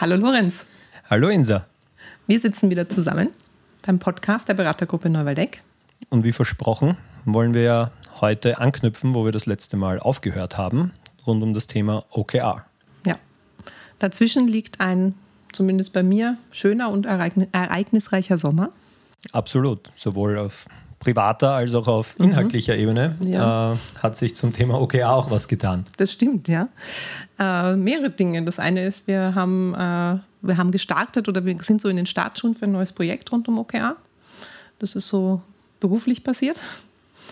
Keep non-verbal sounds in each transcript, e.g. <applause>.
Hallo Lorenz. Hallo Insa. Wir sitzen wieder zusammen beim Podcast der Beratergruppe Neuwaldeck. Und wie versprochen, wollen wir ja heute anknüpfen, wo wir das letzte Mal aufgehört haben, rund um das Thema OKR. Ja. Dazwischen liegt ein, zumindest bei mir, schöner und ereignisreicher Sommer. Absolut. Sowohl auf privater als auch auf mhm. inhaltlicher mhm. Ebene ja. äh, hat sich zum Thema OKR auch was getan. Das stimmt, ja. Äh, mehrere Dinge. Das eine ist, wir haben, äh, wir haben gestartet oder wir sind so in den Startschuhen für ein neues Projekt rund um OKR. Das ist so beruflich passiert.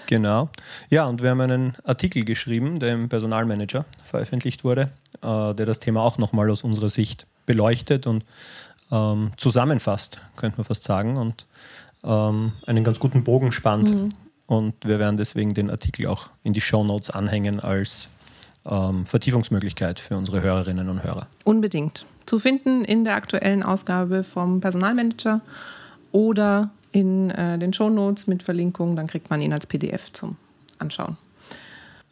Genau. Ja, und wir haben einen Artikel geschrieben, der im Personalmanager veröffentlicht wurde, äh, der das Thema auch nochmal aus unserer Sicht beleuchtet und ähm, zusammenfasst, könnte man fast sagen. Und ähm, einen ganz guten Bogen spannt. Mhm. Und wir werden deswegen den Artikel auch in die Show Notes anhängen als ähm, Vertiefungsmöglichkeit für unsere Hörerinnen und Hörer. Unbedingt. Zu finden in der aktuellen Ausgabe vom Personalmanager oder in äh, den Show Notes mit Verlinkung. Dann kriegt man ihn als PDF zum Anschauen.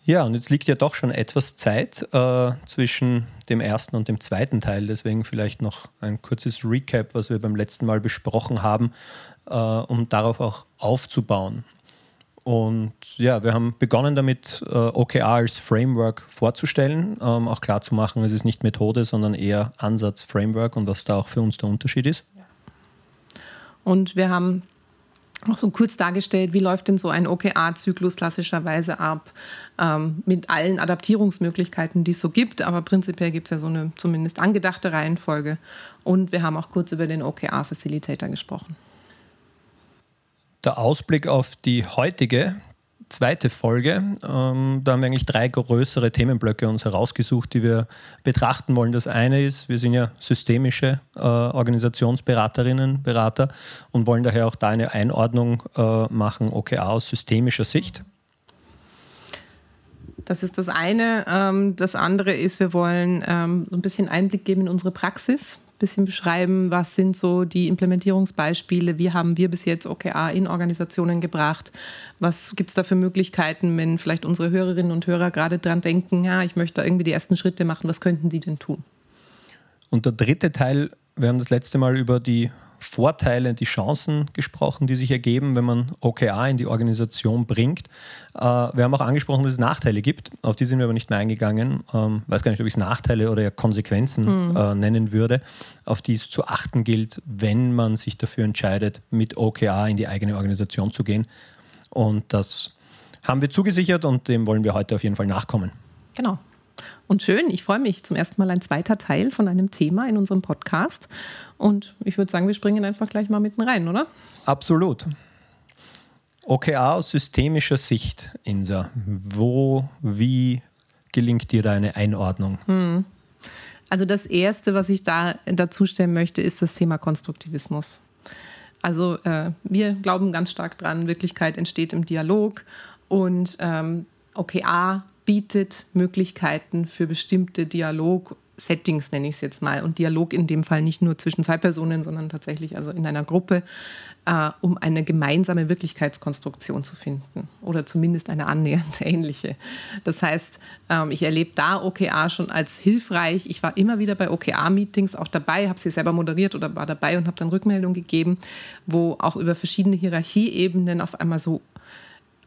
Ja, und jetzt liegt ja doch schon etwas Zeit äh, zwischen dem ersten und dem zweiten Teil. Deswegen vielleicht noch ein kurzes Recap, was wir beim letzten Mal besprochen haben, äh, um darauf auch aufzubauen. Und ja, wir haben begonnen damit, äh, OKR als Framework vorzustellen, ähm, auch klar zu machen, es ist nicht Methode, sondern eher Ansatz, Framework und was da auch für uns der Unterschied ist. Und wir haben auch so kurz dargestellt, wie läuft denn so ein OKR-Zyklus klassischerweise ab, ähm, mit allen Adaptierungsmöglichkeiten, die es so gibt. Aber prinzipiell gibt es ja so eine zumindest angedachte Reihenfolge. Und wir haben auch kurz über den OKR-Facilitator gesprochen. Der Ausblick auf die heutige zweite Folge. Ähm, da haben wir eigentlich drei größere Themenblöcke uns herausgesucht, die wir betrachten wollen. Das eine ist, wir sind ja systemische äh, Organisationsberaterinnen, Berater und wollen daher auch da eine Einordnung äh, machen, OKR aus systemischer Sicht. Das ist das eine. Ähm, das andere ist, wir wollen ähm, ein bisschen Einblick geben in unsere Praxis bisschen beschreiben, was sind so die Implementierungsbeispiele, wie haben wir bis jetzt OKR in Organisationen gebracht, was gibt es da für Möglichkeiten, wenn vielleicht unsere Hörerinnen und Hörer gerade dran denken, ja, ich möchte da irgendwie die ersten Schritte machen, was könnten sie denn tun? Und der dritte Teil, wir haben das letzte Mal über die Vorteile, die Chancen gesprochen, die sich ergeben, wenn man OKR in die Organisation bringt. Äh, wir haben auch angesprochen, dass es Nachteile gibt. Auf die sind wir aber nicht mehr eingegangen. Ich ähm, weiß gar nicht, ob ich es Nachteile oder Konsequenzen mhm. Äh, nennen würde, auf die es zu achten gilt, wenn man sich dafür entscheidet, mit OKR in die eigene Organisation zu gehen. Und das haben wir zugesichert und dem wollen wir heute auf jeden Fall nachkommen. Genau. Und schön, ich freue mich. Zum ersten Mal ein zweiter Teil von einem Thema in unserem Podcast. Und ich würde sagen, wir springen einfach gleich mal mitten rein, oder? Absolut. OKR aus systemischer Sicht, Insa. Wo, wie gelingt dir deine Einordnung? Hm. Also das Erste, was ich da dazu stellen möchte, ist das Thema Konstruktivismus. Also äh, wir glauben ganz stark dran, Wirklichkeit entsteht im Dialog und ähm, OKR bietet Möglichkeiten für bestimmte Dialog-Settings, nenne ich es jetzt mal. Und Dialog in dem Fall nicht nur zwischen zwei Personen, sondern tatsächlich also in einer Gruppe, äh, um eine gemeinsame Wirklichkeitskonstruktion zu finden. Oder zumindest eine annähernd <laughs> ähnliche. Das heißt, ähm, ich erlebe da OKR schon als hilfreich. Ich war immer wieder bei OKR-Meetings auch dabei, habe sie selber moderiert oder war dabei und habe dann Rückmeldung gegeben, wo auch über verschiedene Hierarchieebenen auf einmal so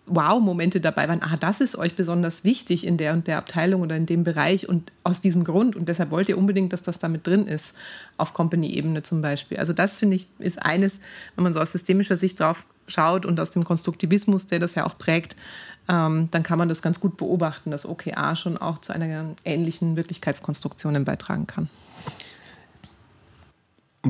Wow-Momente dabei waren, ah, das ist euch besonders wichtig in der und der Abteilung oder in dem Bereich und aus diesem Grund und deshalb wollt ihr unbedingt, dass das damit drin ist, auf Company-Ebene zum Beispiel. Also das finde ich ist eines, wenn man so aus systemischer Sicht drauf schaut und aus dem Konstruktivismus, der das ja auch prägt, ähm, dann kann man das ganz gut beobachten, dass OKA schon auch zu einer ähnlichen Wirklichkeitskonstruktion beitragen kann.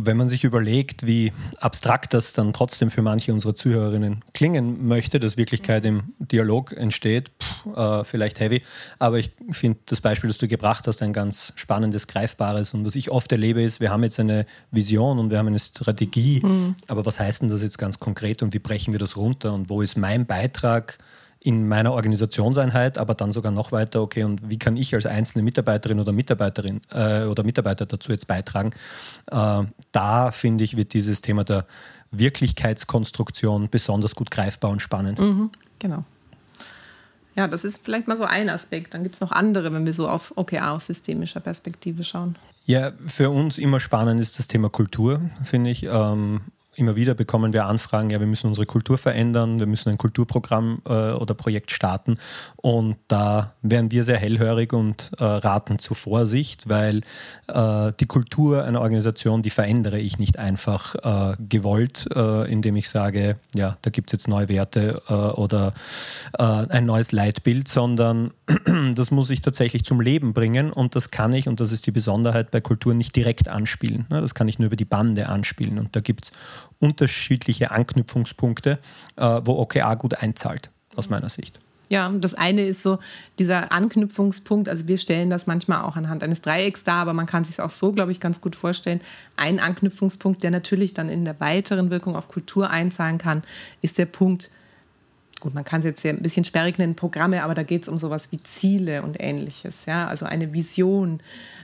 Wenn man sich überlegt, wie abstrakt das dann trotzdem für manche unserer Zuhörerinnen klingen möchte, dass Wirklichkeit im Dialog entsteht, pff, äh, vielleicht heavy. Aber ich finde das Beispiel, das du gebracht hast, ein ganz spannendes, greifbares. Und was ich oft erlebe, ist, wir haben jetzt eine Vision und wir haben eine Strategie. Mhm. Aber was heißt denn das jetzt ganz konkret und wie brechen wir das runter? Und wo ist mein Beitrag? In meiner Organisationseinheit, aber dann sogar noch weiter, okay, und wie kann ich als einzelne Mitarbeiterin oder Mitarbeiterin äh, oder Mitarbeiter dazu jetzt beitragen? Äh, da finde ich, wird dieses Thema der Wirklichkeitskonstruktion besonders gut greifbar und spannend. Mhm, genau. Ja, das ist vielleicht mal so ein Aspekt. Dann gibt es noch andere, wenn wir so auf OKR aus systemischer Perspektive schauen. Ja, für uns immer spannend ist das Thema Kultur, finde ich. Ähm, immer wieder bekommen wir Anfragen, ja, wir müssen unsere Kultur verändern, wir müssen ein Kulturprogramm äh, oder Projekt starten. Und da wären wir sehr hellhörig und äh, raten zu Vorsicht, weil äh, die Kultur einer Organisation, die verändere ich nicht einfach äh, gewollt, äh, indem ich sage, ja, da gibt es jetzt neue Werte äh, oder ein neues Leitbild, sondern <clears throat> das muss ich tatsächlich zum Leben bringen und das kann ich, und das ist die Besonderheit bei Kultur, nicht direkt anspielen. Ne? Das kann ich nur über die Bande anspielen. Und da gibt es unterschiedliche Anknüpfungspunkte, äh, wo OKA gut einzahlt, aus meiner Sicht. Ja, das eine ist so dieser Anknüpfungspunkt. Also wir stellen das manchmal auch anhand eines Dreiecks dar, aber man kann sich auch so, glaube ich, ganz gut vorstellen. Ein Anknüpfungspunkt, der natürlich dann in der weiteren Wirkung auf Kultur einzahlen kann, ist der Punkt, gut, man kann es jetzt ein bisschen sperrig nennen, Programme, aber da geht es um sowas wie Ziele und ähnliches. Ja? Also eine Vision,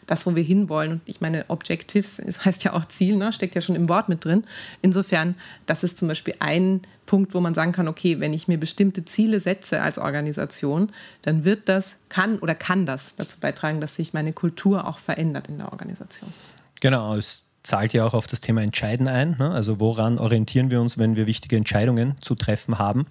das, wo wir hinwollen. Und ich meine, Objectives, das heißt ja auch Ziel, ne? steckt ja schon im Wort mit drin. Insofern, das ist zum Beispiel ein Punkt, wo man sagen kann, okay, wenn ich mir bestimmte Ziele setze als Organisation, dann wird das, kann oder kann das dazu beitragen, dass sich meine Kultur auch verändert in der Organisation. Genau, es zahlt ja auch auf das Thema Entscheiden ein. Ne? Also woran orientieren wir uns, wenn wir wichtige Entscheidungen zu treffen haben?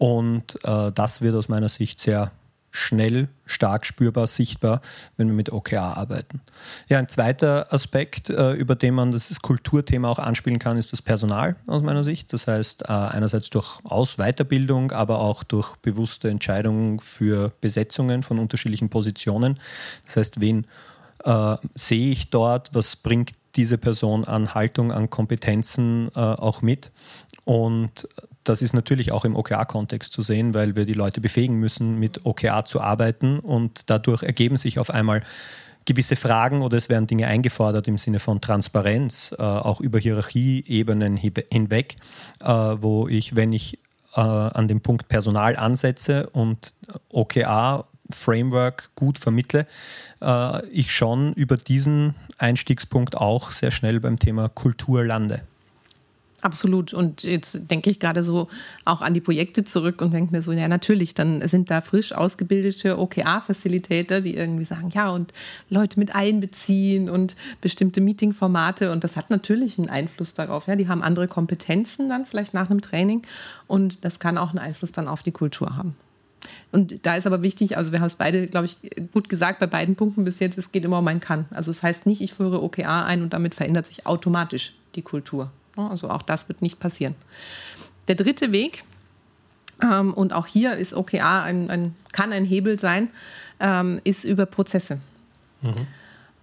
Und äh, das wird aus meiner Sicht sehr schnell, stark spürbar, sichtbar, wenn wir mit OKR arbeiten. Ja, ein zweiter Aspekt, äh, über den man das Kulturthema auch anspielen kann, ist das Personal aus meiner Sicht. Das heißt, äh, einerseits durch Aus- Weiterbildung, aber auch durch bewusste Entscheidungen für Besetzungen von unterschiedlichen Positionen. Das heißt, wen äh, sehe ich dort, was bringt diese Person an Haltung, an Kompetenzen äh, auch mit. Und das ist natürlich auch im OKR-Kontext zu sehen, weil wir die Leute befähigen müssen, mit OKR zu arbeiten und dadurch ergeben sich auf einmal gewisse Fragen oder es werden Dinge eingefordert im Sinne von Transparenz, äh, auch über Hierarchieebenen hinweg, äh, wo ich, wenn ich äh, an dem Punkt Personal ansetze und OKR Framework gut vermittle, äh, ich schon über diesen Einstiegspunkt auch sehr schnell beim Thema Kultur lande. Absolut. Und jetzt denke ich gerade so auch an die Projekte zurück und denke mir so, ja, natürlich, dann sind da frisch ausgebildete OKR-Facilitator, die irgendwie sagen, ja, und Leute mit einbeziehen und bestimmte Meeting-Formate. Und das hat natürlich einen Einfluss darauf. Ja, die haben andere Kompetenzen dann vielleicht nach einem Training und das kann auch einen Einfluss dann auf die Kultur haben. Und da ist aber wichtig, also wir haben es beide, glaube ich, gut gesagt bei beiden Punkten bis jetzt, es geht immer um ein Kann. Also es das heißt nicht, ich führe OKR ein und damit verändert sich automatisch die Kultur. Also auch das wird nicht passieren. Der dritte Weg, ähm, und auch hier ist OKR ein, ein, kann ein Hebel sein, ähm, ist über Prozesse. Mhm.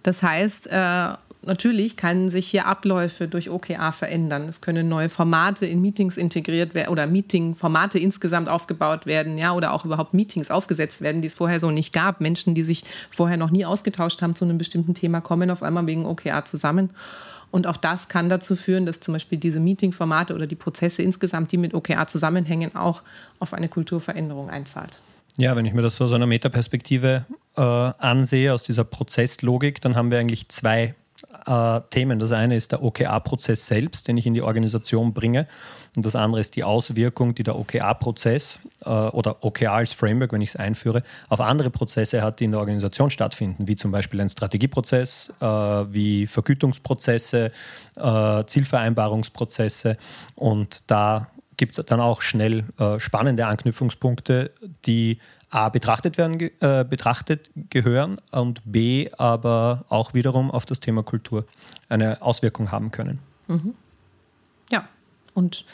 Das heißt, äh, natürlich können sich hier Abläufe durch OKR verändern. Es können neue Formate in Meetings integriert werden oder Meeting-Formate insgesamt aufgebaut werden, ja, oder auch überhaupt Meetings aufgesetzt werden, die es vorher so nicht gab. Menschen, die sich vorher noch nie ausgetauscht haben zu einem bestimmten Thema, kommen auf einmal wegen OKR zusammen. Und auch das kann dazu führen, dass zum Beispiel diese Meeting-Formate oder die Prozesse insgesamt, die mit OKR zusammenhängen, auch auf eine Kulturveränderung einzahlt. Ja, wenn ich mir das aus einer Metaperspektive äh, ansehe, aus dieser Prozesslogik, dann haben wir eigentlich zwei äh, Themen. Das eine ist der OKR-Prozess selbst, den ich in die Organisation bringe. Und das andere ist die Auswirkung, die der OKR-Prozess äh, oder OKR als Framework, wenn ich es einführe, auf andere Prozesse hat, die in der Organisation stattfinden, wie zum Beispiel ein Strategieprozess, äh, wie Vergütungsprozesse, äh, Zielvereinbarungsprozesse. Und da gibt es dann auch schnell äh, spannende Anknüpfungspunkte, die A betrachtet werden, äh, betrachtet gehören und B aber auch wiederum auf das Thema Kultur eine Auswirkung haben können. Mhm. Ja, und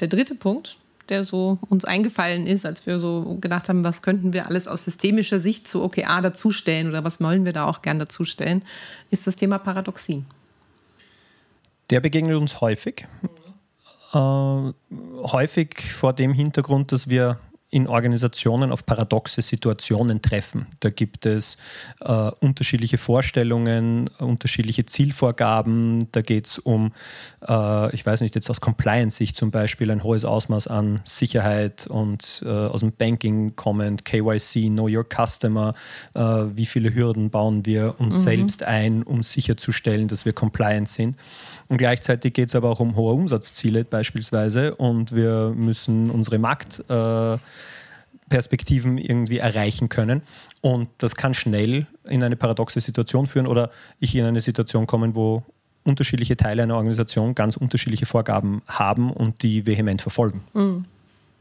der dritte Punkt, der so uns eingefallen ist, als wir so gedacht haben, was könnten wir alles aus systemischer Sicht zu OKA dazustellen oder was wollen wir da auch gern dazustellen, ist das Thema Paradoxien. Der begegnet uns häufig. Äh, häufig vor dem Hintergrund, dass wir in Organisationen auf paradoxe Situationen treffen. Da gibt es äh, unterschiedliche Vorstellungen, unterschiedliche Zielvorgaben. Da geht es um, äh, ich weiß nicht, jetzt aus Compliance-Sicht zum Beispiel ein hohes Ausmaß an Sicherheit und äh, aus dem Banking kommend, KYC, Know Your Customer, äh, wie viele Hürden bauen wir uns mhm. selbst ein, um sicherzustellen, dass wir compliant sind. Und gleichzeitig geht es aber auch um hohe Umsatzziele beispielsweise und wir müssen unsere Markt äh, Perspektiven irgendwie erreichen können. Und das kann schnell in eine paradoxe Situation führen oder ich in eine Situation kommen, wo unterschiedliche Teile einer Organisation ganz unterschiedliche Vorgaben haben und die vehement verfolgen. Mhm.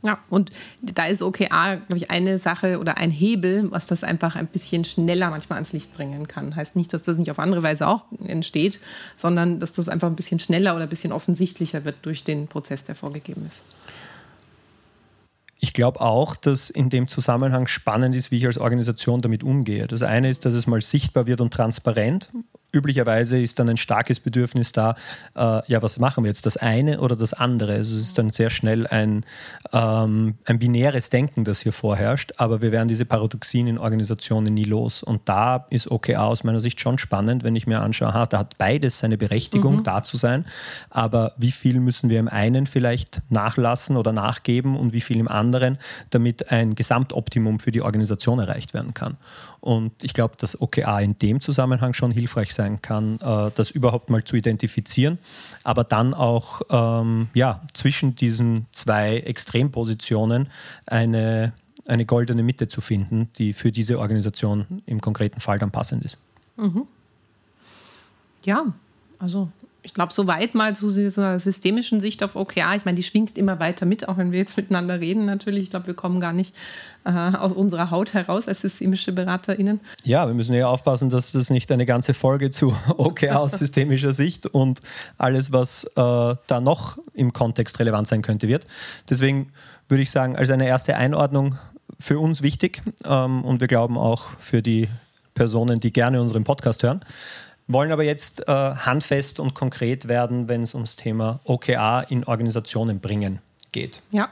Ja, und da ist OKR, glaube ich, eine Sache oder ein Hebel, was das einfach ein bisschen schneller manchmal ans Licht bringen kann. Heißt nicht, dass das nicht auf andere Weise auch entsteht, sondern dass das einfach ein bisschen schneller oder ein bisschen offensichtlicher wird durch den Prozess, der vorgegeben ist. Ich glaube auch, dass in dem Zusammenhang spannend ist, wie ich als Organisation damit umgehe. Das eine ist, dass es mal sichtbar wird und transparent üblicherweise ist dann ein starkes Bedürfnis da, äh, ja, was machen wir jetzt, das eine oder das andere? Also es ist dann sehr schnell ein, ähm, ein binäres Denken, das hier vorherrscht, aber wir werden diese Paradoxien in Organisationen nie los. Und da ist OKR aus meiner Sicht schon spannend, wenn ich mir anschaue, aha, da hat beides seine Berechtigung, mhm. da zu sein, aber wie viel müssen wir im einen vielleicht nachlassen oder nachgeben und wie viel im anderen, damit ein Gesamtoptimum für die Organisation erreicht werden kann. Und ich glaube, dass OKA in dem Zusammenhang schon hilfreich sein kann, äh, das überhaupt mal zu identifizieren, aber dann auch ähm, ja, zwischen diesen zwei Extrempositionen eine, eine goldene Mitte zu finden, die für diese Organisation im konkreten Fall dann passend ist. Mhm. Ja, also ich glaube, so weit mal zu dieser systemischen Sicht auf OKR, ich meine, die schwingt immer weiter mit, auch wenn wir jetzt miteinander reden natürlich. Ich glaube, wir kommen gar nicht äh, aus unserer Haut heraus als systemische BeraterInnen. Ja, wir müssen ja aufpassen, dass das nicht eine ganze Folge zu <laughs> OKR aus systemischer Sicht und alles, was äh, da noch im Kontext relevant sein könnte, wird. Deswegen würde ich sagen, als eine erste Einordnung für uns wichtig ähm, und wir glauben auch für die Personen, die gerne unseren Podcast hören wollen aber jetzt äh, handfest und konkret werden, wenn es ums Thema OKA in Organisationen bringen geht. Ja.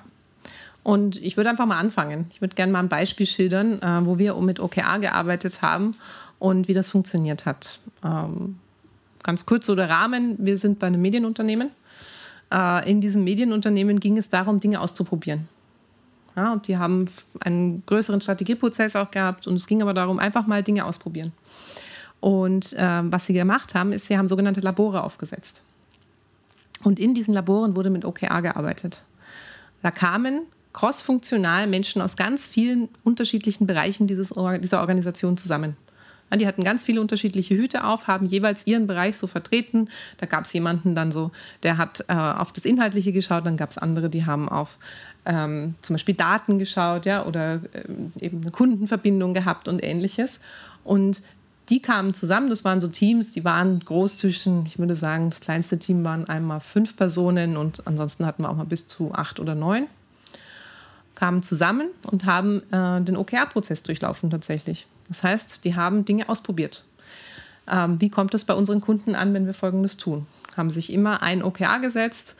Und ich würde einfach mal anfangen. Ich würde gerne mal ein Beispiel schildern, äh, wo wir mit OKA gearbeitet haben und wie das funktioniert hat. Ähm, ganz kurz so der Rahmen. Wir sind bei einem Medienunternehmen. Äh, in diesem Medienunternehmen ging es darum, Dinge auszuprobieren. Ja, und die haben einen größeren Strategieprozess auch gehabt und es ging aber darum, einfach mal Dinge ausprobieren. Und ähm, was sie gemacht haben, ist, sie haben sogenannte Labore aufgesetzt. Und in diesen Laboren wurde mit OKR gearbeitet. Da kamen crossfunktional Menschen aus ganz vielen unterschiedlichen Bereichen dieses, dieser Organisation zusammen. Die hatten ganz viele unterschiedliche Hüte auf, haben jeweils ihren Bereich so vertreten. Da gab es jemanden dann so, der hat äh, auf das Inhaltliche geschaut, dann gab es andere, die haben auf ähm, zum Beispiel Daten geschaut, ja, oder ähm, eben eine Kundenverbindung gehabt und ähnliches. Und die kamen zusammen, das waren so Teams, die waren groß zwischen, ich würde sagen, das kleinste Team waren einmal fünf Personen und ansonsten hatten wir auch mal bis zu acht oder neun. Kamen zusammen und haben äh, den OKR-Prozess durchlaufen tatsächlich. Das heißt, die haben Dinge ausprobiert. Ähm, wie kommt es bei unseren Kunden an, wenn wir Folgendes tun? Haben sich immer ein OKR gesetzt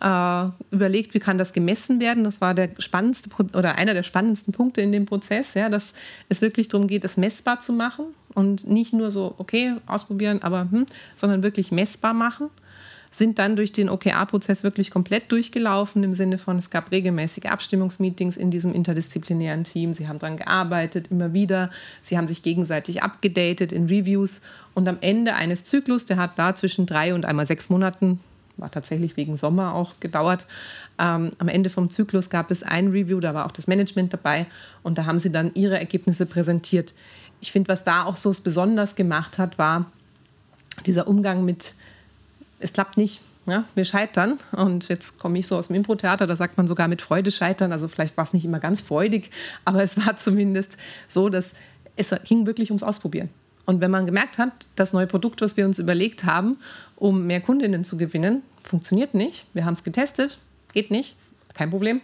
äh, überlegt, wie kann das gemessen werden. Das war der spannendste oder einer der spannendsten Punkte in dem Prozess, ja, dass es wirklich darum geht, es messbar zu machen und nicht nur so, okay, ausprobieren, aber hm, sondern wirklich messbar machen. Sind dann durch den OKR-Prozess wirklich komplett durchgelaufen, im Sinne von, es gab regelmäßige Abstimmungsmeetings in diesem interdisziplinären Team. Sie haben daran gearbeitet, immer wieder. Sie haben sich gegenseitig abgedatet in Reviews. Und am Ende eines Zyklus, der hat da zwischen drei und einmal sechs Monaten war tatsächlich wegen Sommer auch gedauert. Ähm, am Ende vom Zyklus gab es ein Review, da war auch das Management dabei und da haben sie dann ihre Ergebnisse präsentiert. Ich finde, was da auch so besonders gemacht hat, war dieser Umgang mit, es klappt nicht, ja, wir scheitern. Und jetzt komme ich so aus dem Impro-Theater, da sagt man sogar mit Freude scheitern. Also vielleicht war es nicht immer ganz freudig, aber es war <laughs> zumindest so, dass es ging wirklich ums Ausprobieren. Und wenn man gemerkt hat, das neue Produkt, was wir uns überlegt haben, um mehr Kundinnen zu gewinnen, funktioniert nicht. Wir haben es getestet, geht nicht, kein Problem.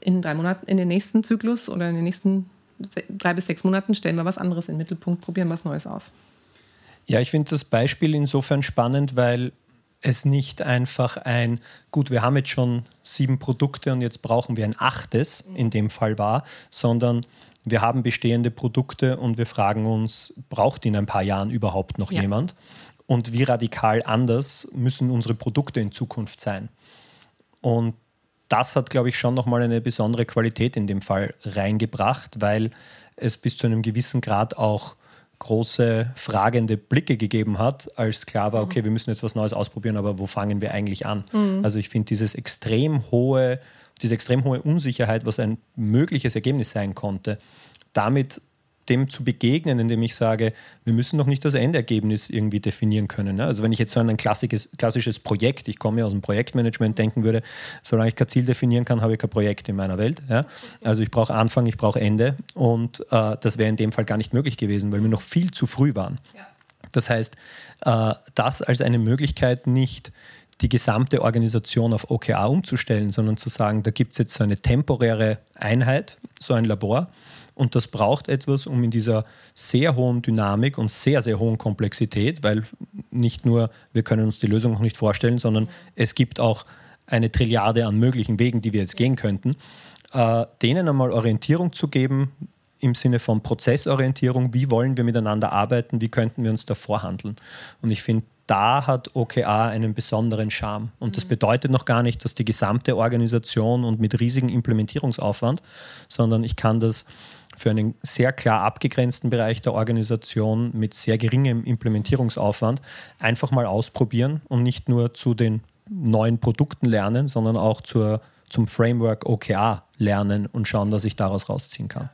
In drei Monaten, in den nächsten Zyklus oder in den nächsten drei bis sechs Monaten stellen wir was anderes in den Mittelpunkt, probieren was Neues aus. Ja, ich finde das Beispiel insofern spannend, weil es nicht einfach ein, gut, wir haben jetzt schon sieben Produkte und jetzt brauchen wir ein achtes, in dem Fall war, sondern wir haben bestehende Produkte und wir fragen uns, braucht in ein paar Jahren überhaupt noch ja. jemand? Und wie radikal anders müssen unsere Produkte in Zukunft sein? Und das hat, glaube ich, schon nochmal eine besondere Qualität in dem Fall reingebracht, weil es bis zu einem gewissen Grad auch große fragende Blicke gegeben hat, als klar war, mhm. okay, wir müssen jetzt was Neues ausprobieren, aber wo fangen wir eigentlich an? Mhm. Also ich finde dieses extrem hohe diese extrem hohe Unsicherheit, was ein mögliches Ergebnis sein konnte, damit dem zu begegnen, indem ich sage, wir müssen noch nicht das Endergebnis irgendwie definieren können. Ne? Also wenn ich jetzt so an ein klassisches, klassisches Projekt, ich komme ja aus dem Projektmanagement, denken würde, solange ich kein Ziel definieren kann, habe ich kein Projekt in meiner Welt. Ja? Also ich brauche Anfang, ich brauche Ende und äh, das wäre in dem Fall gar nicht möglich gewesen, weil wir noch viel zu früh waren. Ja. Das heißt, äh, das als eine Möglichkeit nicht die gesamte Organisation auf OKA umzustellen, sondern zu sagen, da gibt es jetzt so eine temporäre Einheit, so ein Labor, und das braucht etwas, um in dieser sehr hohen Dynamik und sehr, sehr hohen Komplexität, weil nicht nur wir können uns die Lösung noch nicht vorstellen, sondern es gibt auch eine Trilliarde an möglichen Wegen, die wir jetzt gehen könnten, äh, denen einmal Orientierung zu geben im Sinne von Prozessorientierung, wie wollen wir miteinander arbeiten, wie könnten wir uns da vorhandeln. Und ich finde, da hat OKA einen besonderen Charme. Und das mhm. bedeutet noch gar nicht, dass die gesamte Organisation und mit riesigem Implementierungsaufwand, sondern ich kann das für einen sehr klar abgegrenzten Bereich der Organisation mit sehr geringem Implementierungsaufwand einfach mal ausprobieren und nicht nur zu den neuen Produkten lernen, sondern auch zur, zum Framework OKA lernen und schauen, was ich daraus rausziehen kann.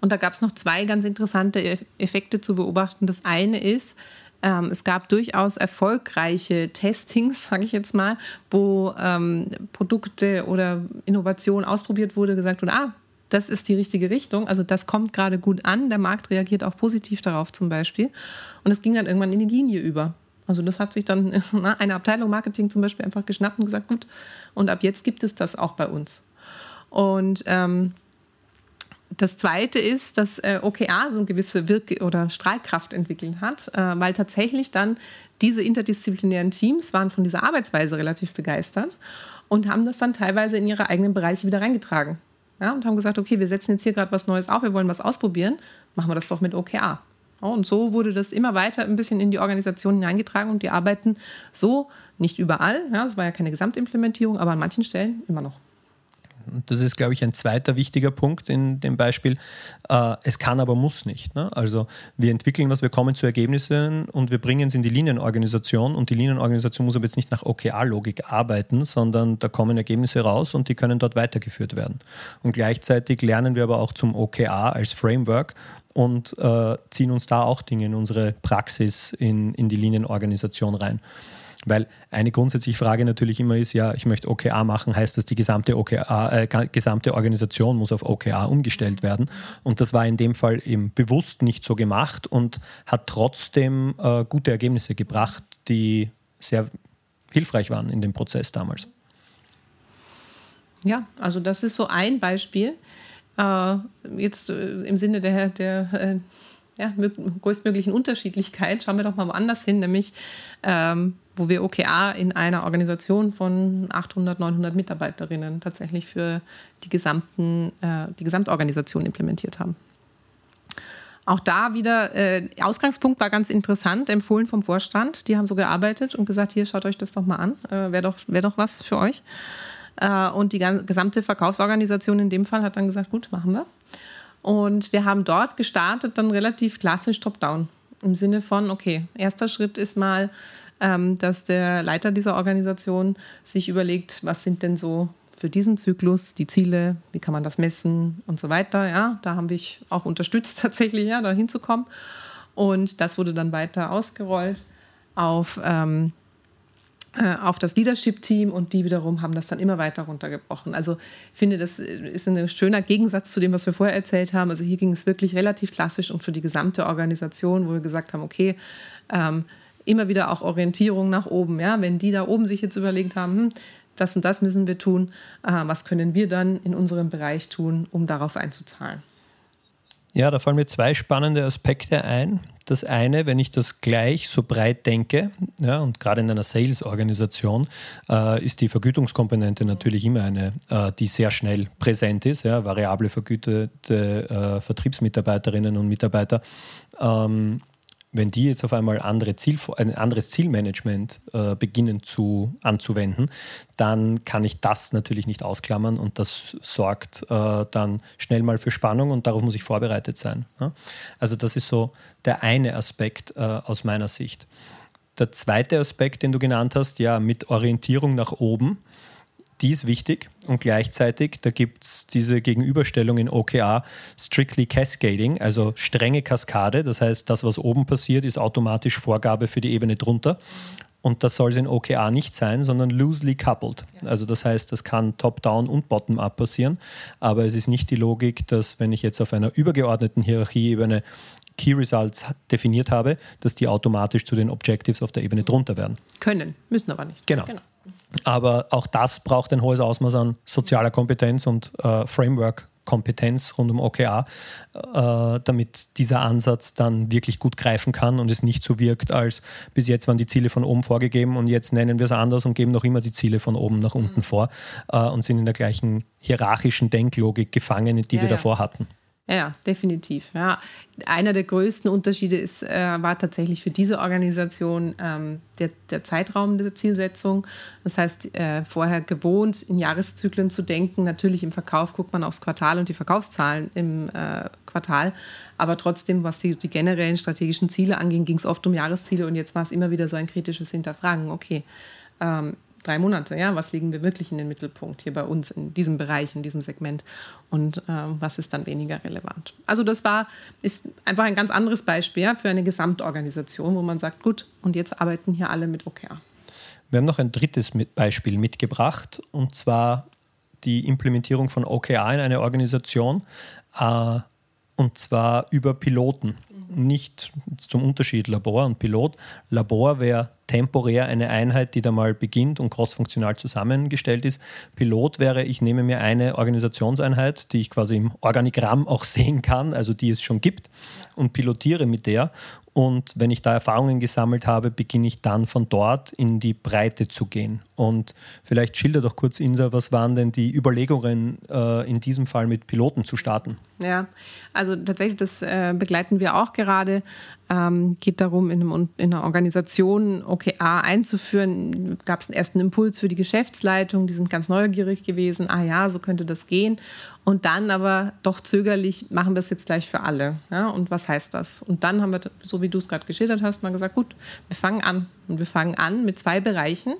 Und da gab es noch zwei ganz interessante Effekte zu beobachten. Das eine ist, ähm, es gab durchaus erfolgreiche Testings, <laughs> sage ich jetzt mal, wo ähm, Produkte oder Innovationen ausprobiert wurde, gesagt wurde, ah, das ist die richtige Richtung. Also das kommt gerade gut an. Der Markt reagiert auch positiv darauf zum Beispiel. Und es ging dann irgendwann in die Linie über. Also das hat sich dann <laughs> eine Abteilung Marketing zum Beispiel einfach geschnappt und gesagt, gut, und ab jetzt gibt es das auch bei uns. Und ähm, das Zweite ist, dass äh, OKA so eine gewisse Wirke- oder Strahlkraft entwickelt hat, äh, weil tatsächlich dann diese interdisziplinären Teams waren von dieser Arbeitsweise relativ begeistert und haben das dann teilweise in ihre eigenen Bereiche wieder reingetragen ja, und haben gesagt, okay, wir setzen jetzt hier gerade was Neues auf, wir wollen was ausprobieren, machen wir das doch mit OKA. Ja, und so wurde das immer weiter ein bisschen in die Organisation hineingetragen und die arbeiten so, nicht überall, ja, war ja keine Gesamtimplementierung, aber an manchen Stellen immer noch. Das ist, glaube ich, ein zweiter wichtiger Punkt in dem Beispiel. Äh, es kann, aber muss nicht. Ne? Also wir entwickeln was, wir kommen zu Ergebnissen und wir bringen es in die Linienorganisation und die Linienorganisation muss aber jetzt nicht nach OKR-Logik arbeiten, sondern da kommen Ergebnisse raus und die können dort weitergeführt werden. Und gleichzeitig lernen wir aber auch zum OKR als Framework und äh, ziehen uns da auch Dinge in unsere Praxis in, in die Linienorganisation rein. Weil eine grundsätzliche Frage natürlich immer ist, ja, ich möchte OKA machen, heißt das, die gesamte, OKA, äh, gesamte Organisation muss auf OKA umgestellt werden. Und das war in dem Fall eben bewusst nicht so gemacht und hat trotzdem äh, gute Ergebnisse gebracht, die sehr hilfreich waren in dem Prozess damals. Ja, also das ist so ein Beispiel. Äh, jetzt äh, im Sinne der, der äh, ja, größtmöglichen Unterschiedlichkeit schauen wir doch mal woanders hin, nämlich ähm, wo wir OKA in einer Organisation von 800, 900 Mitarbeiterinnen tatsächlich für die, gesamten, äh, die Gesamtorganisation implementiert haben. Auch da wieder, äh, Ausgangspunkt war ganz interessant, empfohlen vom Vorstand. Die haben so gearbeitet und gesagt, hier schaut euch das doch mal an, äh, wäre doch, wär doch was für euch. Äh, und die gesamte Verkaufsorganisation in dem Fall hat dann gesagt, gut, machen wir. Und wir haben dort gestartet, dann relativ klassisch top-down. Im Sinne von, okay, erster Schritt ist mal, ähm, dass der Leiter dieser Organisation sich überlegt, was sind denn so für diesen Zyklus die Ziele, wie kann man das messen und so weiter. Ja, da haben wir auch unterstützt <laughs> tatsächlich, ja, da hinzukommen. Und das wurde dann weiter ausgerollt auf ähm, äh, auf das Leadership-Team und die wiederum haben das dann immer weiter runtergebrochen. Also ich finde, das ist ein schöner Gegensatz zu dem, was wir vorher erzählt haben. Also hier ging es wirklich relativ klassisch und für die gesamte Organisation, wo wir gesagt haben, okay, ähm, immer wieder auch Orientierung nach oben. Ja? Wenn die da oben sich jetzt überlegt haben, hm, das und das müssen wir tun, äh, was können wir dann in unserem Bereich tun, um darauf einzuzahlen? Ja, da fallen mir zwei spannende Aspekte ein. Das eine, wenn ich das gleich so breit denke, ja, und gerade in einer Sales-Organisation äh, ist die Vergütungskomponente natürlich immer eine, äh, die sehr schnell präsent ist, ja, variable vergütete äh, Vertriebsmitarbeiterinnen und Mitarbeiter. Ähm, wenn die jetzt auf einmal andere Ziel, ein anderes Zielmanagement äh, beginnen zu, anzuwenden, dann kann ich das natürlich nicht ausklammern und das sorgt äh, dann schnell mal für Spannung und darauf muss ich vorbereitet sein. Ja? Also das ist so der eine Aspekt äh, aus meiner Sicht. Der zweite Aspekt, den du genannt hast, ja, mit Orientierung nach oben die ist wichtig und gleichzeitig, da gibt es diese Gegenüberstellung in OKR, strictly cascading, also strenge Kaskade. Das heißt, das, was oben passiert, ist automatisch Vorgabe für die Ebene drunter. Und das soll es in OKR nicht sein, sondern loosely coupled. Also das heißt, das kann top-down und bottom-up passieren. Aber es ist nicht die Logik, dass wenn ich jetzt auf einer übergeordneten Hierarchieebene Key Results definiert habe, dass die automatisch zu den Objectives auf der Ebene drunter werden. Können, müssen aber nicht. Genau. genau. Aber auch das braucht ein hohes Ausmaß an sozialer Kompetenz und äh, Framework Kompetenz rund um OKR, äh, damit dieser Ansatz dann wirklich gut greifen kann und es nicht so wirkt, als bis jetzt waren die Ziele von oben vorgegeben und jetzt nennen wir es anders und geben noch immer die Ziele von oben nach unten mhm. vor äh, und sind in der gleichen hierarchischen Denklogik gefangen, die ja, wir ja. davor hatten. Ja, definitiv. Ja. Einer der größten Unterschiede ist, äh, war tatsächlich für diese Organisation ähm, der, der, Zeitraum der Zielsetzung. Das heißt, äh, vorher gewohnt, in Jahreszyklen zu denken. Natürlich im Verkauf guckt man aufs Quartal und die Verkaufszahlen im äh, Quartal. Aber trotzdem, was die, die generellen strategischen Ziele anging, ging es oft um Jahresziele und jetzt war es immer wieder so ein kritisches Hinterfragen. Okay, ähm, drei Monate, ja, was legen wir wirklich in den Mittelpunkt hier bei uns in diesem Bereich, in diesem Segment und äh, was ist dann weniger relevant. Also das war, ist einfach ein ganz anderes Beispiel ja, für eine Gesamtorganisation, wo man sagt, gut, und jetzt arbeiten hier alle mit OKR. Wir haben noch ein drittes Beispiel mitgebracht und zwar die Implementierung von OKR in eine Organisation äh, und zwar über Piloten. Mhm. Nicht zum Unterschied Labor und Pilot. Labor wäre temporär eine Einheit, die da mal beginnt und crossfunktional zusammengestellt ist. Pilot wäre, ich nehme mir eine Organisationseinheit, die ich quasi im Organigramm auch sehen kann, also die es schon gibt, und pilotiere mit der. Und wenn ich da Erfahrungen gesammelt habe, beginne ich dann von dort in die Breite zu gehen. Und vielleicht schilder doch kurz, Insa, was waren denn die Überlegungen, äh, in diesem Fall mit Piloten zu starten? Ja, also tatsächlich, das äh, begleiten wir auch gerade. Ähm, geht darum, in, einem, in einer Organisation OKA einzuführen. Gab es einen ersten Impuls für die Geschäftsleitung, die sind ganz neugierig gewesen. Ah ja, so könnte das gehen. Und dann aber doch zögerlich, machen wir es jetzt gleich für alle. Ja, und was heißt das? Und dann haben wir, so wie du es gerade geschildert hast, mal gesagt, gut, wir fangen an. Und wir fangen an mit zwei Bereichen.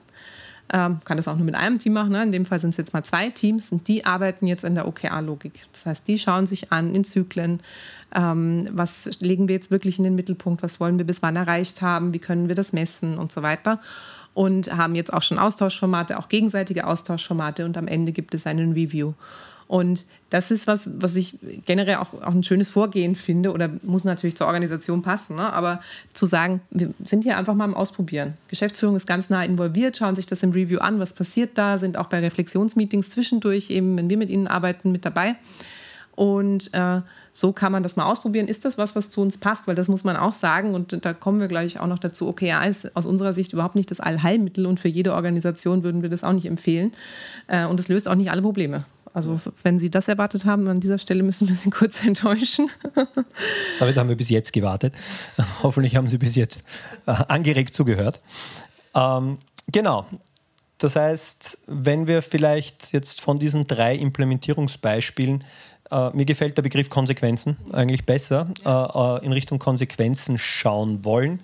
Ähm, kann das auch nur mit einem Team machen. Ne? In dem Fall sind es jetzt mal zwei Teams und die arbeiten jetzt in der OKR-Logik. Das heißt, die schauen sich an in Zyklen, ähm, was legen wir jetzt wirklich in den Mittelpunkt, was wollen wir bis wann erreicht haben, wie können wir das messen und so weiter. Und haben jetzt auch schon Austauschformate, auch gegenseitige Austauschformate und am Ende gibt es einen Review. Und das ist was, was ich generell auch, auch ein schönes Vorgehen finde oder muss natürlich zur Organisation passen. Ne? Aber zu sagen, wir sind hier einfach mal am Ausprobieren. Geschäftsführung ist ganz nah involviert, schauen sich das im Review an, was passiert da, sind auch bei Reflexionsmeetings zwischendurch eben, wenn wir mit ihnen arbeiten, mit dabei. Und äh, so kann man das mal ausprobieren. Ist das was, was zu uns passt? Weil das muss man auch sagen. Und da kommen wir gleich auch noch dazu. OKR ist aus unserer Sicht überhaupt nicht das Allheilmittel und für jede Organisation würden wir das auch nicht empfehlen. Äh, und es löst auch nicht alle Probleme. Also wenn Sie das erwartet haben, an dieser Stelle müssen wir Sie <laughs> kurz enttäuschen. Damit haben wir bis jetzt gewartet. <laughs> Hoffentlich haben Sie bis jetzt äh, angeregt zugehört. Ähm, genau. Das heißt, wenn wir vielleicht jetzt von diesen drei Implementierungsbeispielen, äh, mir gefällt der Begriff Konsequenzen eigentlich besser, äh, äh in Richtung Konsequenzen schauen wollen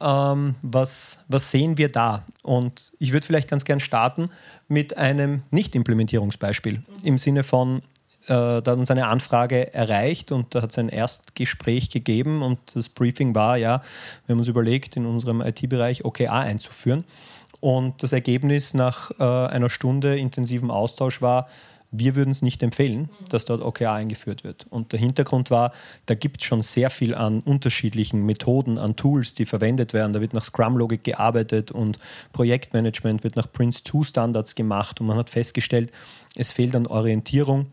ähm, was, was sehen wir da? Und ich würde vielleicht ganz gern starten mit einem Nicht-Implementierungsbeispiel im Sinne von, äh, da hat uns eine Anfrage erreicht und da hat es ein Erstgespräch gegeben und das Briefing war, ja, wir haben uns überlegt, in unserem IT-Bereich OKA einzuführen. Und das Ergebnis nach äh, einer Stunde intensivem Austausch war, wir würden es nicht empfehlen, dass dort OKR eingeführt wird. Und der Hintergrund war, da gibt es schon sehr viel an unterschiedlichen Methoden, an Tools, die verwendet werden. Da wird nach Scrum-Logik gearbeitet und Projektmanagement wird nach Prince2-Standards gemacht. Und man hat festgestellt, es fehlt an Orientierung.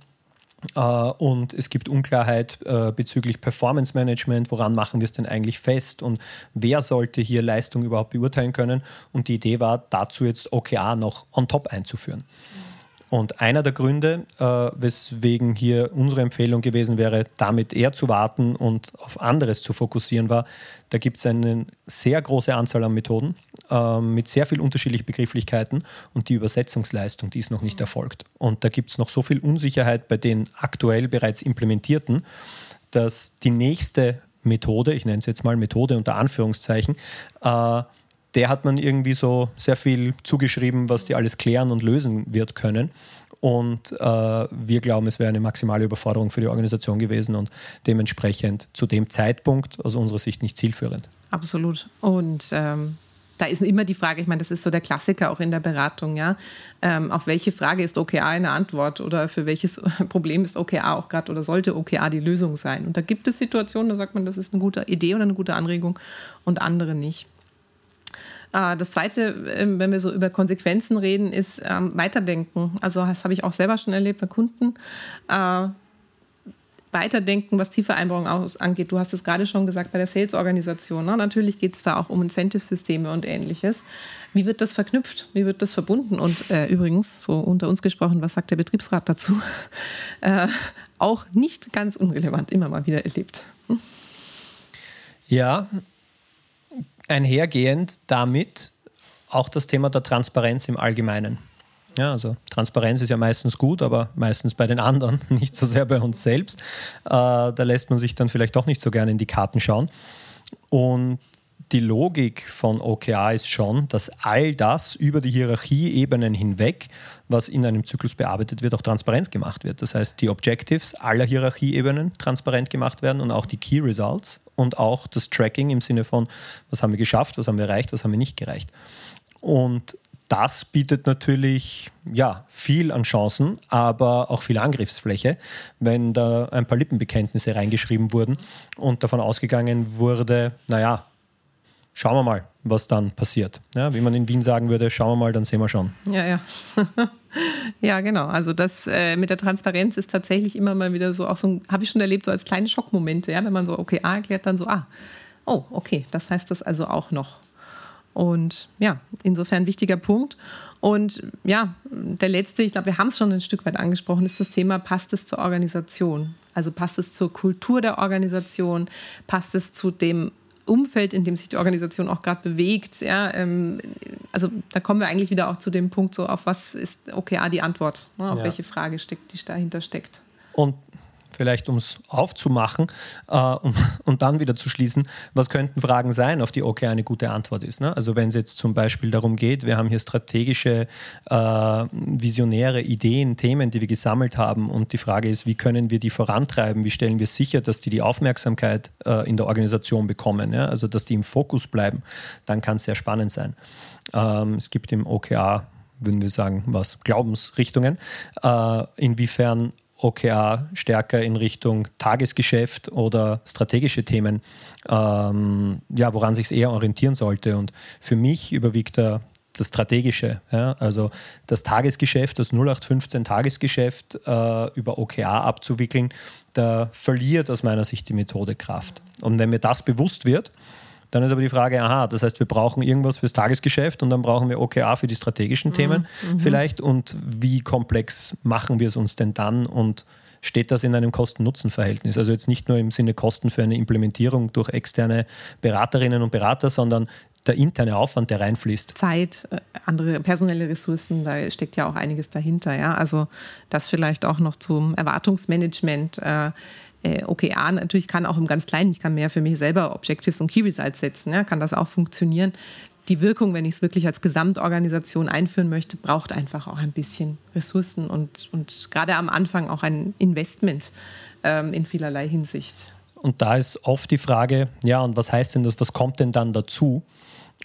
Uh, und es gibt Unklarheit uh, bezüglich Performance Management, woran machen wir es denn eigentlich fest und wer sollte hier Leistung überhaupt beurteilen können. Und die Idee war, dazu jetzt OKR noch on top einzuführen. Mhm. Und einer der Gründe, äh, weswegen hier unsere Empfehlung gewesen wäre, damit eher zu warten und auf anderes zu fokussieren, war, da gibt es eine sehr große Anzahl an Methoden äh, mit sehr viel unterschiedlichen Begrifflichkeiten und die Übersetzungsleistung, die ist noch nicht erfolgt. Und da gibt es noch so viel Unsicherheit bei den aktuell bereits implementierten, dass die nächste Methode, ich nenne es jetzt mal Methode unter Anführungszeichen, äh, der hat man irgendwie so sehr viel zugeschrieben, was die alles klären und lösen wird können. Und äh, wir glauben, es wäre eine maximale Überforderung für die Organisation gewesen und dementsprechend zu dem Zeitpunkt aus unserer Sicht nicht zielführend. Absolut. Und ähm, da ist immer die Frage, ich meine, das ist so der Klassiker auch in der Beratung, ja. Ähm, auf welche Frage ist OKA eine Antwort oder für welches <laughs> Problem ist OKA auch gerade oder sollte OKA die Lösung sein? Und da gibt es Situationen, da sagt man, das ist eine gute Idee oder eine gute Anregung und andere nicht. Äh, das Zweite, ähm, wenn wir so über Konsequenzen reden, ist ähm, Weiterdenken. Also das habe ich auch selber schon erlebt bei Kunden. Äh, weiterdenken, was Zielvereinbarungen angeht. Du hast es gerade schon gesagt bei der Sales-Organisation. Ne? Natürlich geht es da auch um Incentive-Systeme und ähnliches. Wie wird das verknüpft? Wie wird das verbunden? Und äh, übrigens, so unter uns gesprochen, was sagt der Betriebsrat dazu? <laughs> Äh, auch nicht ganz unrelevant, immer mal wieder erlebt. Hm? Ja, einhergehend damit auch das Thema der Transparenz im Allgemeinen. Ja, also Transparenz ist ja meistens gut, aber meistens bei den anderen, <laughs> nicht so sehr bei uns selbst. Äh, da lässt man sich dann vielleicht doch nicht so gerne in die Karten schauen. Und die Logik von OKA ist schon, dass all das über die Hierarchieebenen hinweg, was in einem Zyklus bearbeitet wird, auch transparent gemacht wird. Das heißt, die Objectives aller Hierarchieebenen transparent gemacht werden und auch die Key Results und auch das Tracking im Sinne von, was haben wir geschafft, was haben wir erreicht, was haben wir nicht gereicht. Und das bietet natürlich ja, viel an Chancen, aber auch viel Angriffsfläche, wenn da ein paar Lippenbekenntnisse reingeschrieben wurden und davon ausgegangen wurde, naja, schauen wir mal, was dann passiert. Ja, wie man in Wien sagen würde, schauen wir mal, dann sehen wir schon. Ja, ja. <laughs> ja, genau. Also das äh, mit der Transparenz ist tatsächlich immer mal wieder so, auch so, habe ich schon erlebt, so als kleine Schockmomente, ja, wenn man so, okay, A erklärt dann so, ah, oh, okay, das heißt das also auch noch. Und ja, insofern wichtiger Punkt. Und ja, der letzte, ich glaube, wir haben es schon ein Stück weit angesprochen, ist das Thema, passt es zur Organisation? Also passt es zur Kultur der Organisation? Passt es zu dem Umfeld, in dem sich die Organisation auch gerade bewegt? Ja, ähm, also da kommen wir eigentlich wieder auch zu dem Punkt, so auf was ist OKA die Antwort? Ne, auf ja. welche Frage steckt, die dahinter steckt? Und vielleicht um es aufzumachen äh, um, und dann wieder zu schließen, was könnten Fragen sein, auf die okay eine gute Antwort ist. Ne? Also wenn es jetzt zum Beispiel darum geht, wir haben hier strategische, äh, visionäre Ideen, Themen, die wir gesammelt haben und die Frage ist, wie können wir die vorantreiben, wie stellen wir sicher, dass die die Aufmerksamkeit äh, in der Organisation bekommen, ja? also dass die im Fokus bleiben, dann kann es sehr spannend sein. Ähm, es gibt im OKA würden wir sagen, was Glaubensrichtungen, äh, inwiefern OKR stärker in Richtung Tagesgeschäft oder strategische Themen, ähm, ja, woran sich es eher orientieren sollte. Und für mich überwiegt da das Strategische, ja, also das Tagesgeschäft, das 0815 Tagesgeschäft äh, über OKR abzuwickeln, da verliert aus meiner Sicht die Methode Kraft. Und wenn mir das bewusst wird, dann ist aber die Frage, aha, das heißt, wir brauchen irgendwas fürs Tagesgeschäft und dann brauchen wir OKA für die strategischen mhm. Themen mhm. vielleicht. Und wie komplex machen wir es uns denn dann und steht das in einem Kosten-Nutzen-Verhältnis? Also jetzt nicht nur im Sinne Kosten für eine Implementierung durch externe Beraterinnen und Berater, sondern der interne Aufwand, der reinfließt. Zeit, äh, andere personelle Ressourcen, da steckt ja auch einiges dahinter. Ja? Also das vielleicht auch noch zum Erwartungsmanagement. Äh, äh, OKR natürlich kann auch im ganz Kleinen, ich kann mehr für mich selber Objectives und Key Results setzen, ja, kann das auch funktionieren. Die Wirkung, wenn ich es wirklich als Gesamtorganisation einführen möchte, braucht einfach auch ein bisschen Ressourcen und, und gerade am Anfang auch ein Investment ähm, in vielerlei Hinsicht. Und da ist oft die Frage, ja, und was heißt denn das, was kommt denn dann dazu?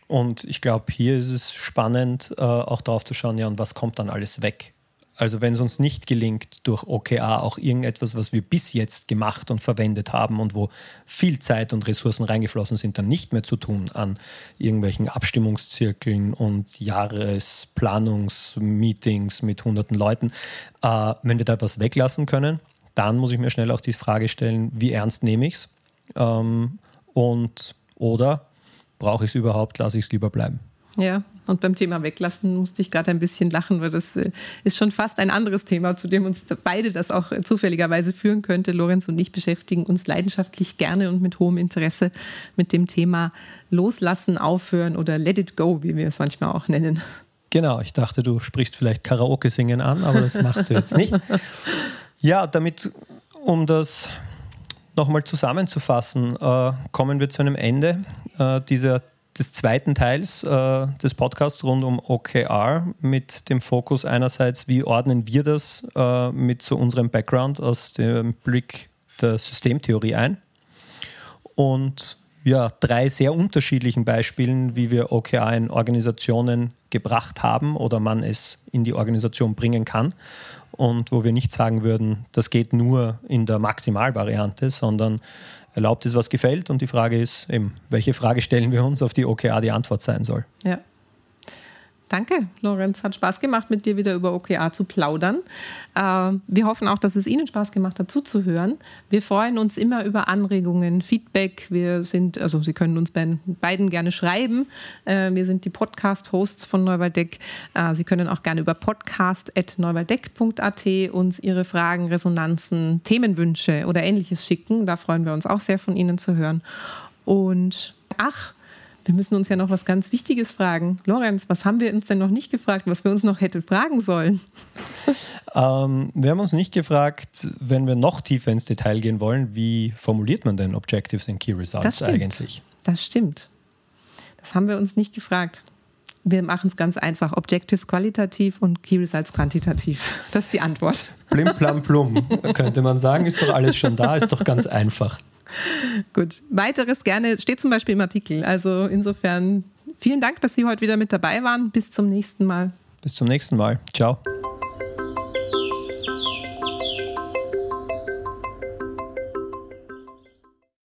Und ich glaube, hier ist es spannend, äh, auch darauf zu schauen, ja, und was kommt dann alles weg? Also wenn es uns nicht gelingt, durch OKA auch irgendetwas, was wir bis jetzt gemacht und verwendet haben und wo viel Zeit und Ressourcen reingeflossen sind, dann nicht mehr zu tun an irgendwelchen Abstimmungszirkeln und Jahresplanungsmeetings mit hunderten Leuten, äh, wenn wir da etwas weglassen können, dann muss ich mir schnell auch die Frage stellen, wie ernst nehme ich es? Ähm, und oder brauche ich es überhaupt, lasse ich es lieber bleiben? Ja, und beim Thema Weglassen musste ich gerade ein bisschen lachen, weil das äh, ist schon fast ein anderes Thema, zu dem uns beide das auch zufälligerweise führen könnte. Lorenz und ich beschäftigen uns leidenschaftlich gerne und mit hohem Interesse mit dem Thema Loslassen, Aufhören oder Let it go, wie wir es manchmal auch nennen. Genau, ich dachte, du sprichst vielleicht Karaoke singen an, aber das machst du jetzt nicht. <laughs> Ja, damit, um das nochmal zusammenzufassen, äh, kommen wir zu einem Ende äh, dieser des zweiten Teils äh, des Podcasts rund um OKR mit dem Fokus einerseits, wie ordnen wir das äh, mit so unserem Background aus dem Blick der Systemtheorie ein. Und ja, drei sehr unterschiedlichen Beispielen, wie wir OKR in Organisationen gebracht haben oder man es in die Organisation bringen kann. Und wo wir nicht sagen würden, das geht nur in der Maximalvariante, sondern erlaubt ist, was gefällt. Und die Frage ist eben, welche Frage stellen wir uns, auf die OKR die Antwort sein soll. Ja. Danke, Lorenz. Hat Spaß gemacht, mit dir wieder über OKA zu plaudern. Äh, wir hoffen auch, dass es Ihnen Spaß gemacht hat, zuzuhören. Wir freuen uns immer über Anregungen, Feedback. Wir sind, also Sie können uns beiden gerne schreiben. Äh, wir sind die Podcast-Hosts von Neuwaldeck. Äh, Sie können auch gerne über podcast.neuwaldeck.at uns Ihre Fragen, Resonanzen, Themenwünsche oder ähnliches schicken. Da freuen wir uns auch sehr von Ihnen zu hören. Und ach, wir müssen uns ja noch was ganz Wichtiges fragen. Lorenz, was haben wir uns denn noch nicht gefragt, was wir uns noch hätten fragen sollen? Ähm, wir haben uns nicht gefragt, wenn wir noch tiefer ins Detail gehen wollen, wie formuliert man denn Objectives and Key Results das eigentlich? Das stimmt. Das haben wir uns nicht gefragt. Wir machen es ganz einfach. Objectives qualitativ und Key Results quantitativ. Das ist die Antwort. Plim, plam, plum, <laughs> könnte man sagen. Ist doch alles schon da, ist doch ganz einfach. <laughs> Gut. Weiteres gerne steht zum Beispiel im Artikel. Also insofern vielen Dank, dass Sie heute wieder mit dabei waren. Bis zum nächsten Mal. Bis zum nächsten Mal. Ciao.